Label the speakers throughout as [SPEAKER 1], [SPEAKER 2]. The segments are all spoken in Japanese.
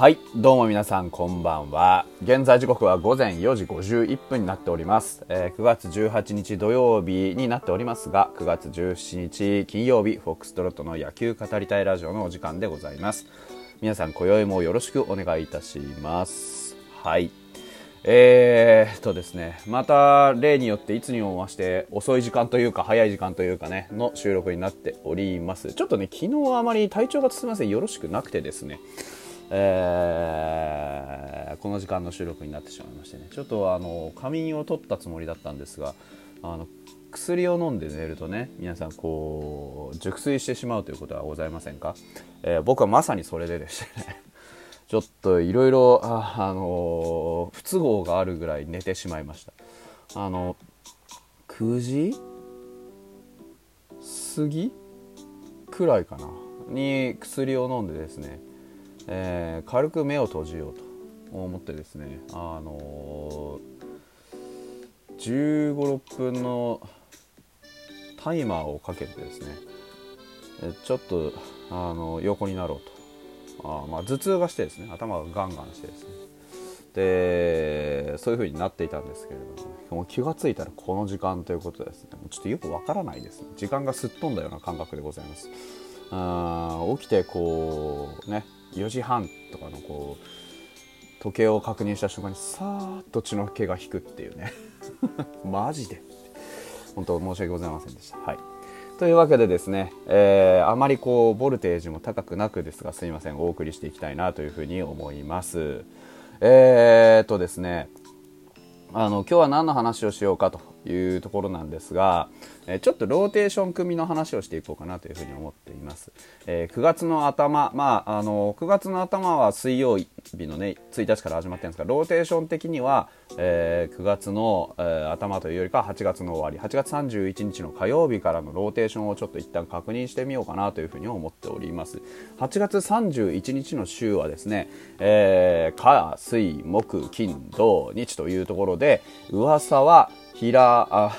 [SPEAKER 1] はいどうも皆さんこんばんは。現在時刻は午前4時51分になっております、えー、9月18日土曜日になっておりますが9月17日金曜日フォックストロットの野球語りたいラジオのお時間でございます。皆さん今宵もよろしくお願いいたします。はい。えー、とですね、また例によっていつにも増して遅い時間というか早い時間というかね、の収録になっております。ちょっとね、昨日あまり体調がすみません、よろしくなくてですね、えー、この時間の収録になってしまいましてね、ちょっとあの、仮眠を取ったつもりだったんですが、あの、薬を飲んで寝るとね、皆さんこう、熟睡してしまうということはございませんか、えー、僕はまさにそれででしてね、ちょっといろいろあの不都合があるぐらい寝てしまいました。あの9時過ぎくらいかな？に薬を飲んでですね、えー、軽く目を閉じようと思ってですねあの1 5 6分のタイマーをかけてですねちょっとあの横になろうと。あまあ頭痛がしてですね頭がガンガンしてですね。でそういう風になっていたんですけれどももう気が付いたらこの時間ということですね。ちょっとよくわからないですね。時間がすっ飛んだような感覚でございます。あ起きてこうね4時半とかのこう時計を確認した瞬間にさーっと血の気が引くっていうね。マジで。本当申し訳ございませんでした。はい。というわけでですね、えー、あまりこうボルテージも高くなくですがすいません。お送りしていきたいなというふうに思います。えー、っとですねあの今日は何の話をしようかと。いうところなんですが、えちょっとローテーション組の話をしていこうかなというふうに思っています。えー、9月の頭、まあ、あの9月の頭は水曜日のね1日から始まってるんですがローテーション的には、えー、9月の、えー、頭というよりか8月の終わり8月31日の火曜日からのローテーションをちょっと一旦確認してみようかなというふうに思っております8月31日の週はですね、えー、火水木金土日というところで噂は平あ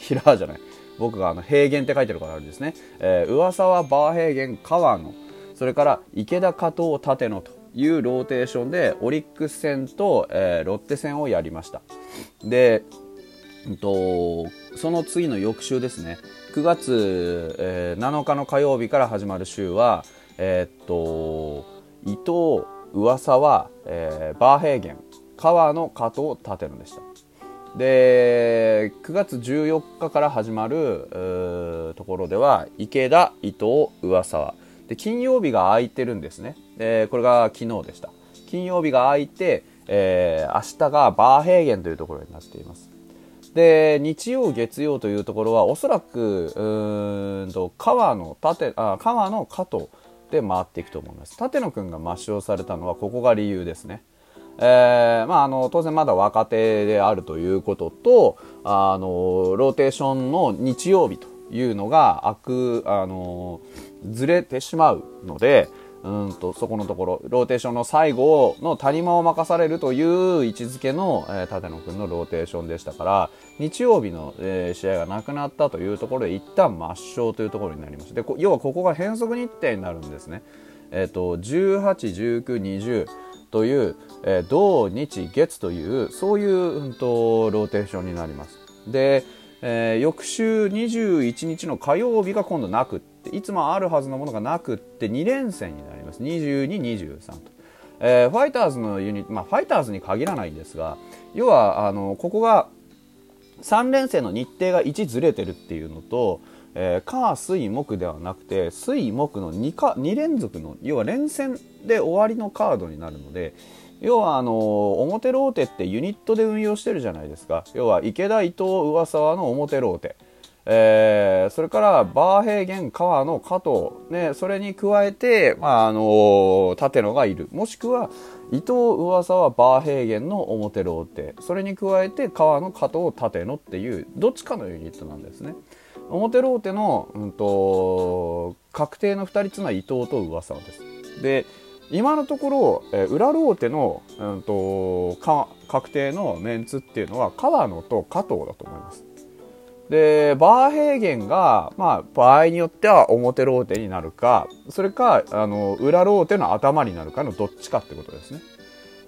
[SPEAKER 1] 平じゃない。僕があの平原って書いてるからあれですね、えー、噂はバー平原川野それから池田加藤立野というローテーションでオリックス戦と、えー、ロッテ戦をやりました。で、えっと、その次の翌週ですね。9月、えー、7日の火曜日から始まる週は、えー、っと伊藤噂は、えー、バー平原川野加藤立野でした。で9月14日から始まるところでは池田伊藤上沢。で金曜日が空いてるんですね。でこれが昨日でした。金曜日が空いて、えー、明日がバーヘーゲンというところになっています。で日曜月曜というところはおそらくうんと川の縦あ川の加藤で回っていくと思います。立野君が抹消されたのはここが理由ですね。えーまあ、あの当然まだ若手であるということとあのローテーションの日曜日というのがあくあのずれてしまうのでうんとそこのところローテーションの最後の谷間を任されるという位置づけの、えー、立野君のローテーションでしたから日曜日の、えー、試合がなくなったというところで一旦抹消というところになりましたで要はここが変則日程になるんですね。えーと、18、19、20という、えー、土日月というそういう、うんと、ローテーションになります。で、えー、翌週21日の火曜日が今度なくっていつもあるはずのものがなくって2連戦になります。2223と、えー、ファイターズのユニット、まあ、ファイターズに限らないんですが要はあのここが3連戦の日程が1ずれてるっていうのとえー、火水木ではなくて水木の 2, か2連続の要は連戦で終わりのカードになるので要はあの表ローテってユニットで運用してるじゃないですか。要は池田伊藤上沢の表ローテ、えー、それからバーヘーゲン河野加藤、ね、それに加えて、まあ、あの立野がいる。もしくは伊藤上沢バーヘーゲンの表ローテ。それに加えて河野加藤立野っていうどっちかのユニットなんですね。表ローテの、うんと、確定の2人つのは伊藤と噂です。で今のところ、え裏ローテの、うんと、確定のメンツっていうのは川野と加藤だと思います。でバーヘーゲンが、まあ、場合によっては表ローテになるかそれかあの裏ローテの頭になるかのどっちかってことですね。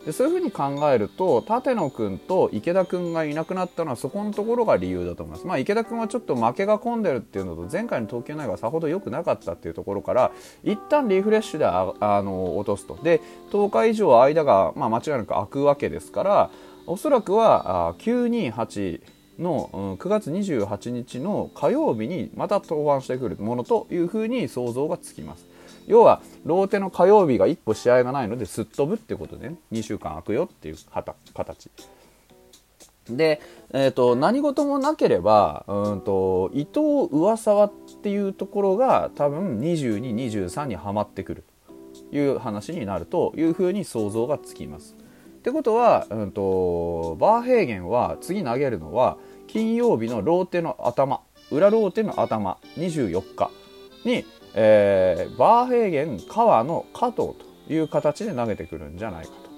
[SPEAKER 1] でそういうふうに考えると立野君と池田君がいなくなったのはそこのところが理由だと思います。まあ、池田君はちょっと負けが込んでるっていうのと前回の投球内容がさほど良くなかったっていうところから一旦リフレッシュでああの落とすと。で10日以上間が、まあ、間違いなく空くわけですからおそらくは928の、うん、9月28日の火曜日にまた登板してくるものというふうに想像がつきます。要はローテの火曜日が1個試合がないのですっ飛ぶってことで、ね、2週間空くよっていう形。で、えーと、何事もなければうんと伊藤上沢っていうところが多分2223にはまってくるという話になるというふうに想像がつきます。ってことは、うんと、バーヘーゲンは次投げるのは金曜日のローテの頭裏ローテの頭24日に、えー、バーヘーゲン河野加藤という形で投げてくるんじゃないかと。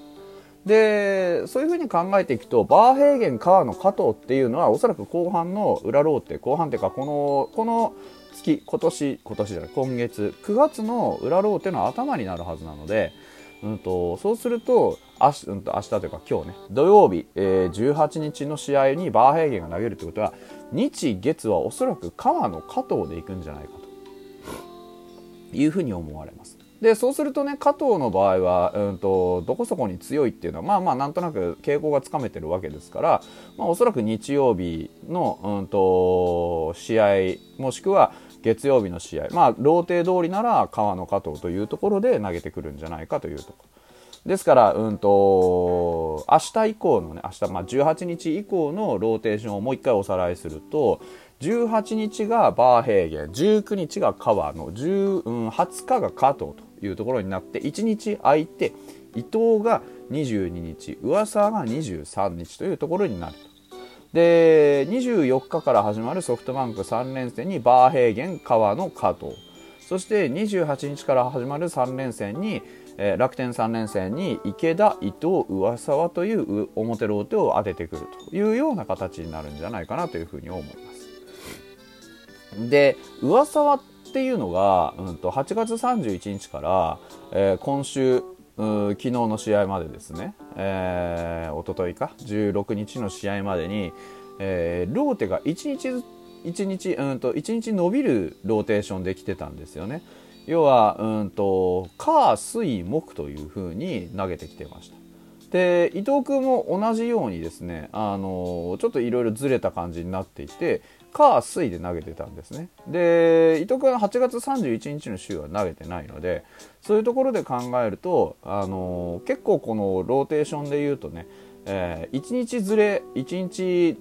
[SPEAKER 1] でそういうふうに考えていくとバーヘーゲン河野加藤っていうのはおそらく後半の裏ローテ後半っていうかこのこの月今年今年じゃない今月9月の裏ローテの頭になるはずなのでうんと、そうすると明日,、うん、と明日というか今日ね土曜日、えー、18日の試合にバーヘーゲンが投げるということは日月はおそらく川の加藤でいくんじゃないかというふうに思われます。でそうするとね加藤の場合は、うんと、どこそこに強いっていうのはまあまあなんとなく傾向がつかめてるわけですから、まあ、おそらく日曜日の、うんと試合もしくは月曜日の試合、まあ、ローテ通りなら河野加藤というところで投げてくるんじゃないかというところ。ですから、うんと、明日以降のね、明日、まあ、18日以降のローテーションをもう一回おさらいすると、18日がバーヘーゲン、19日が河野、10うん、20日が加藤というところになって、1日空いて、伊藤が22日、上沢が23日というところになると。で24日から始まるソフトバンク3連戦にバーヘーゲン川野加藤そして28日から始まる3連戦に、えー、楽天3連戦に池田伊藤上沢という表ローテを当ててくるというような形になるんじゃないかなというふうに思いますで上沢っていうのが、うん、と8月31日から、えー、今週昨日の試合までですね、えー、一昨日か16日の試合までに、えー、ローテが1日1日うんと1日伸びるローテーションできてたんですよね。要はうんと火水木という風に投げてきてました。で伊藤君も同じようにですねあのちょっといろいろずれた感じになっていて火水で投げてたんですね。で伊藤君は8月31日の週は投げてないのでそういうところで考えると、あの結構このローテーションで言うとね、えー、1日ずれ1日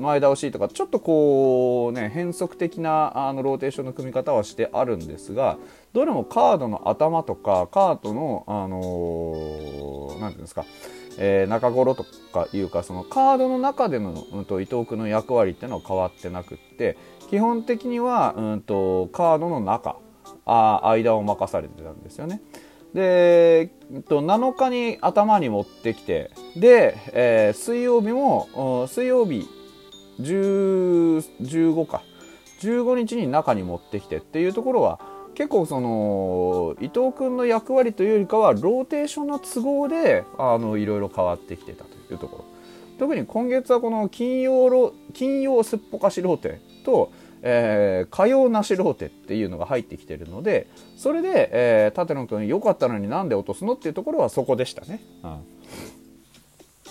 [SPEAKER 1] 前倒しとかちょっとこうね変則的なあのローテーションの組み方はしてあるんですがどれもカードの頭とかカードのあのー、ていうんですかえー、中頃とかいうかそのカードの中での、うんと、伊藤君の役割っていうのは変わってなくって基本的には、うんと、カードの中あ間を任されてたんですよね。で、えっと、7日に頭に持ってきてで、えー、水曜日も水曜日15か15日に中に持ってきてっていうところは結構その伊藤君の役割というよりかはローテーションの都合であのいろいろ変わってきてたというところ特に今月はこの金曜ロ金曜すっぽかしローテと、えー、火曜なしローテっていうのが入ってきてるのでそれで、えー、立野君良かったのになんで落とすのっていうところはそこでしたね。うん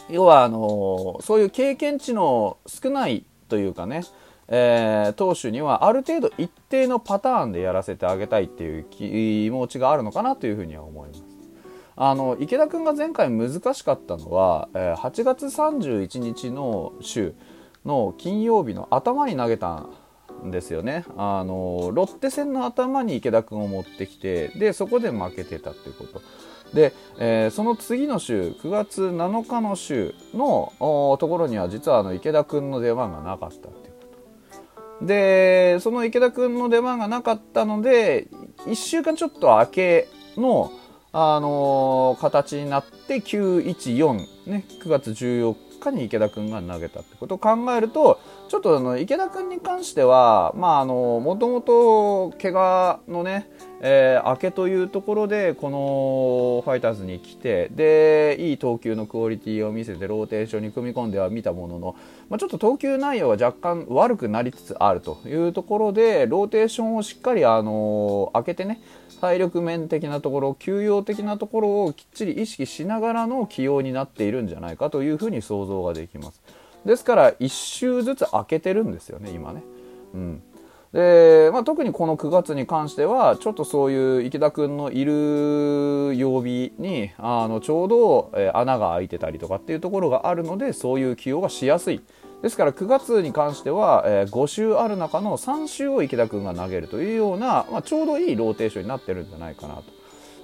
[SPEAKER 1] 要はあのそういう経験値の少ないというかねえー、投手にはある程度一定のパターンでやらせてあげたいっていう気持ちがあるのかなというふうには思います。あの池田君が前回難しかったのは、えー、8月31日の週の金曜日の頭に投げたんですよね。あのロッテ戦の頭に池田君を持ってきてでそこで負けてたっていうこと。で、えー、その次の週9月7日の週のところには実はあの池田君の出番がなかった。でその池田君の出番がなかったので1週間ちょっと明けの、あのー、形になって914、ね、9月14かに池田君が投げたってことを考えるとちょっとあの池田君に関してはまあもともと怪我のねえー、明けというところでこのファイターズに来てでいい投球のクオリティを見せてローテーションに組み込んでは見たものの、まあ、ちょっと投球内容は若干悪くなりつつあるというところでローテーションをしっかり、あのー、開けてね体力面的なところ休養的なところをきっちり意識しながらの起用になっているるんじゃないかというふうに想像ができますですから1周ずつ開けてるんですよね今ね。うんで、まあ、特にこの9月に関してはちょっとそういう池田君のいる曜日にあのちょうど、え穴が開いてたりとかっていうところがあるのでそういう起用がしやすいですから9月に関しては、え、5週ある中の3週を池田君が投げるというような、まあ、ちょうどいいローテーションになってるんじゃないかなと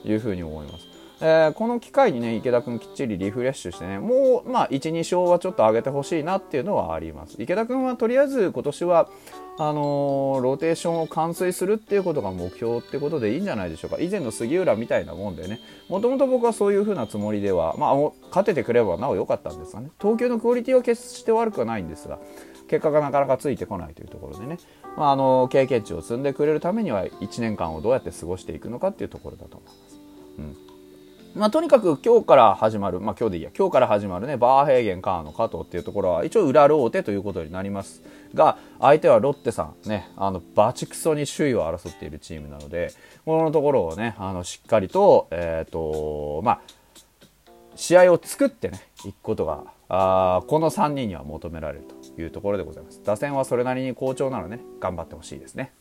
[SPEAKER 1] いうふうに思います。えー、この機会にね池田君きっちりリフレッシュしてねもう、まあ、12勝はちょっと上げてほしいなっていうのはあります。池田君はとりあえず今年はあのー、ローテーションを完遂するっていうことが目標ってことでいいんじゃないでしょうか。以前の杉浦みたいなもんでね。もともと僕はそういう風なつもりでは、まあ、勝ててくればなお良かったんですがね。投球のクオリティは決して悪くはないんですが結果がなかなかついてこないというところでね、まあ、あの経験値を積んでくれるためには1年間をどうやって過ごしていくのかっていうところだと思います。うん。まあ、とにかく今日から始まる、まあ、今日でいいや、今日から始まるね、バーヘーゲン、カーの加藤っていうところは、一応裏ローテということになりますが、相手はロッテさん、ね、あの、バチクソに首位を争っているチームなので、このところをね、あの、しっかりと、えっ、ー、と、まあ、試合を作ってね、いくことが、あこの3人には求められるというところでございます。打線はそれなりに好調なのでね、頑張ってほしいですね。